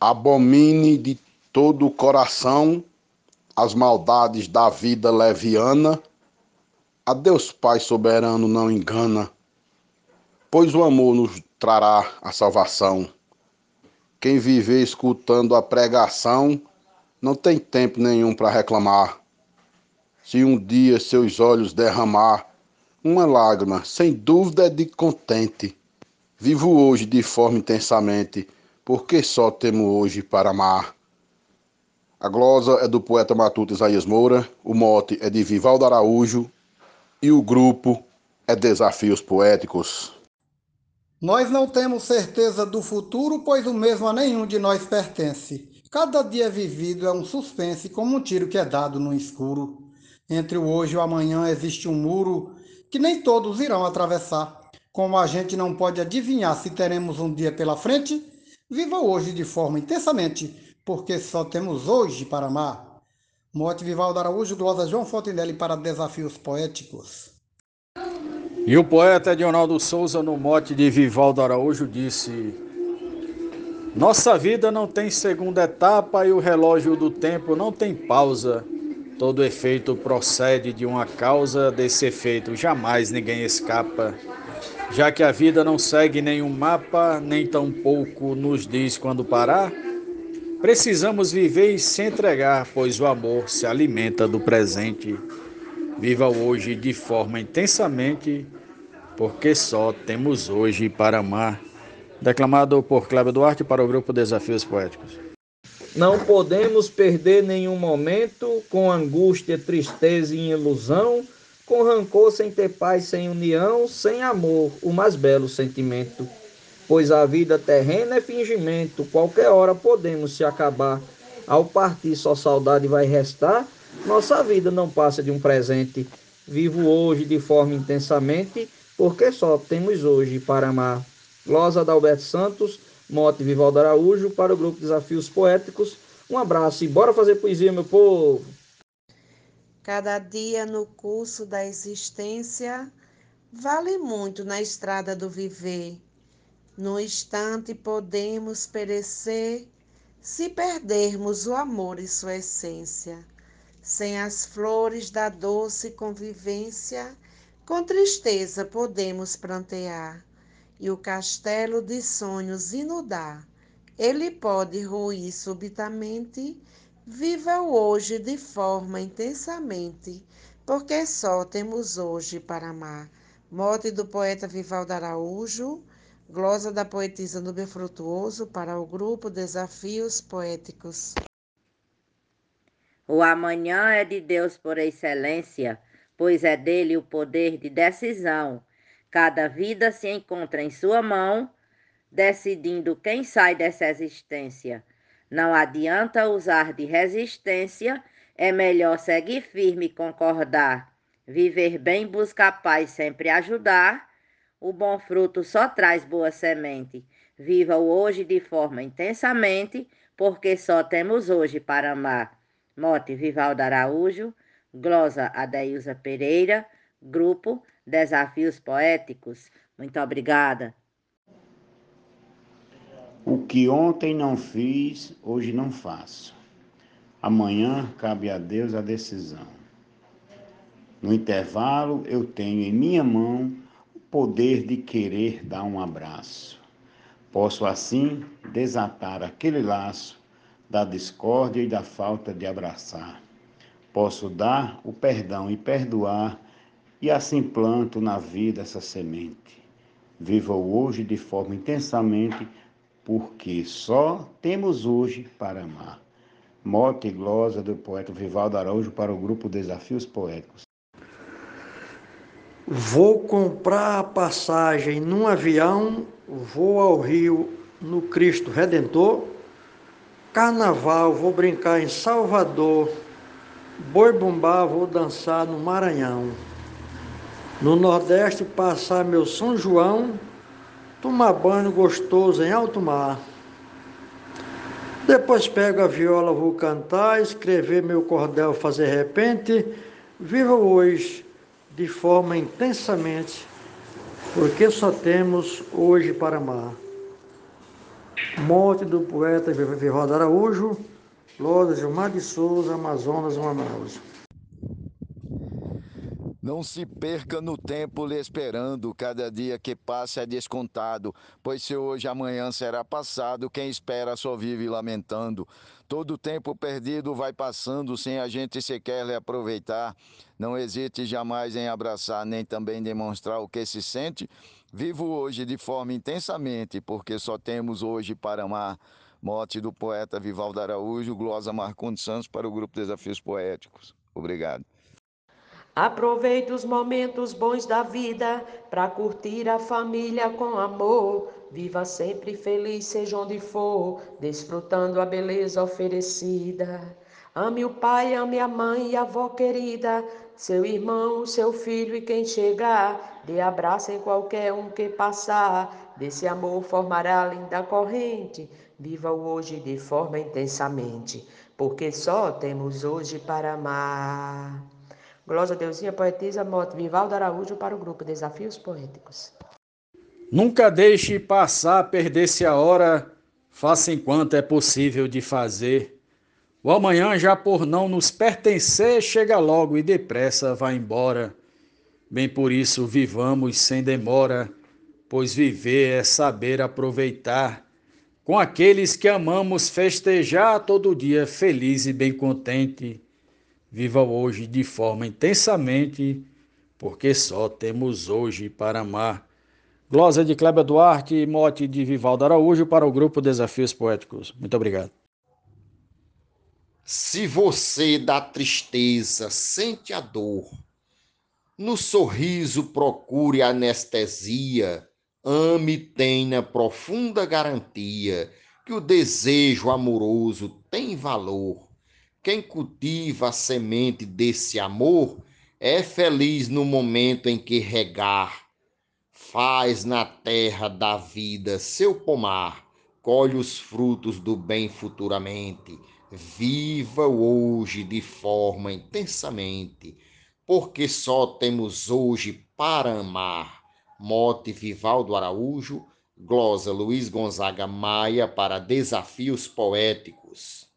abomine de todo o coração as maldades da vida leviana. A Deus Pai soberano não engana, pois o amor nos trará a salvação. Quem viver escutando a pregação não tem tempo nenhum para reclamar. Se um dia seus olhos derramar uma lágrima, sem dúvida é de contente. Vivo hoje de forma intensamente, porque só temo hoje para amar. A glosa é do poeta matuto Isaías Moura, o mote é de Vivaldo Araújo e o grupo é Desafios Poéticos. Nós não temos certeza do futuro, pois o mesmo a nenhum de nós pertence. Cada dia vivido é um suspense, como um tiro que é dado no escuro. Entre o hoje e o amanhã existe um muro que nem todos irão atravessar. Como a gente não pode adivinhar se teremos um dia pela frente, viva hoje de forma intensamente porque só temos hoje para amar. Mote Vivaldo Araújo, glosa João Fontenelle para Desafios Poéticos. E o poeta Edionaldo Souza, no mote de Vivaldo Araújo, disse: Nossa vida não tem segunda etapa e o relógio do tempo não tem pausa. Todo efeito procede de uma causa, desse efeito jamais ninguém escapa. Já que a vida não segue nenhum mapa, nem tampouco nos diz quando parar, Precisamos viver e se entregar, pois o amor se alimenta do presente. Viva hoje de forma intensamente, porque só temos hoje para amar. Declamado por Cláudio Duarte para o grupo Desafios Poéticos. Não podemos perder nenhum momento com angústia, tristeza e ilusão, com rancor sem ter paz, sem união, sem amor, o mais belo sentimento pois a vida terrena é fingimento, qualquer hora podemos se acabar. Ao partir só saudade vai restar, nossa vida não passa de um presente. Vivo hoje de forma intensamente, porque só temos hoje para amar. Glosa da Alberto Santos, Mote Vivaldo Araújo, para o grupo Desafios Poéticos. Um abraço e bora fazer poesia, meu povo! Cada dia no curso da existência vale muito na estrada do viver no instante podemos perecer se perdermos o amor e sua essência. Sem as flores da doce convivência, com tristeza podemos plantear, e o castelo de sonhos inundar. Ele pode ruir subitamente, viva o hoje de forma intensamente, porque só temos hoje para amar. Morte do poeta Vivaldo Araújo, Glosa da poetisa Nubia Frutuoso para o grupo Desafios Poéticos. O amanhã é de Deus por excelência, pois é dele o poder de decisão. Cada vida se encontra em sua mão, decidindo quem sai dessa existência. Não adianta usar de resistência, é melhor seguir firme e concordar. Viver bem, buscar paz, sempre ajudar o bom fruto só traz boa semente. Viva o hoje de forma intensamente, porque só temos hoje para amar. Mote Vivaldo Araújo, glosa Adeilza Pereira, grupo Desafios Poéticos. Muito obrigada. O que ontem não fiz, hoje não faço. Amanhã cabe a Deus a decisão. No intervalo, eu tenho em minha mão poder de querer dar um abraço. Posso assim desatar aquele laço da discórdia e da falta de abraçar. Posso dar o perdão e perdoar, e assim planto na vida essa semente. Viva hoje de forma intensamente, porque só temos hoje para amar. Mote e glosa do poeta Vivaldo Araújo para o grupo Desafios Poéticos. Vou comprar a passagem num avião, vou ao Rio no Cristo Redentor. Carnaval, vou brincar em Salvador. Boi bombar, vou dançar no Maranhão. No Nordeste, passar meu São João. Tomar banho gostoso em alto mar. Depois pego a viola, vou cantar, escrever meu cordel, fazer repente. Viva hoje de forma intensamente, porque só temos hoje para amar. Morte do poeta Vivaldo Araújo, Lourdes Gilmar de Souza, Amazonas, Manaus. Não se perca no tempo lhe esperando, cada dia que passa é descontado, pois se hoje amanhã será passado, quem espera só vive lamentando. Todo tempo perdido vai passando sem a gente sequer lhe aproveitar. Não hesite jamais em abraçar, nem também demonstrar o que se sente. Vivo hoje de forma intensamente, porque só temos hoje para amar. Morte do poeta Vivaldo Araújo, glosa Marcondes Santos para o Grupo Desafios Poéticos. Obrigado. Aproveite os momentos bons da vida para curtir a família com amor. Viva sempre feliz, seja onde for, desfrutando a beleza oferecida. Ame o pai, ame a mãe e a avó querida, seu irmão, seu filho e quem chegar. Dê abraço em qualquer um que passar. Desse amor formará linda corrente. Viva o hoje de forma intensamente, porque só temos hoje para amar. Glória a Deusinha, poetisa Moto Vivaldo Araújo para o grupo Desafios Poéticos. Nunca deixe passar, perder-se a hora, faça enquanto é possível de fazer. O amanhã, já por não nos pertencer, chega logo e depressa vai embora. Bem por isso, vivamos sem demora, pois viver é saber aproveitar. Com aqueles que amamos festejar todo dia feliz e bem contente Viva hoje de forma intensamente, porque só temos hoje para amar. Glosa de Kleber Duarte e mote de Vivaldo Araújo para o grupo Desafios Poéticos. Muito obrigado. Se você da tristeza sente a dor, no sorriso procure anestesia, ame e tenha profunda garantia que o desejo amoroso tem valor quem cultiva a semente desse amor é feliz no momento em que regar, faz na terra da vida seu pomar, colhe os frutos do bem futuramente. Viva hoje de forma intensamente, porque só temos hoje para amar. Mote Vivaldo Araújo, glosa Luiz Gonzaga Maia para Desafios Poéticos.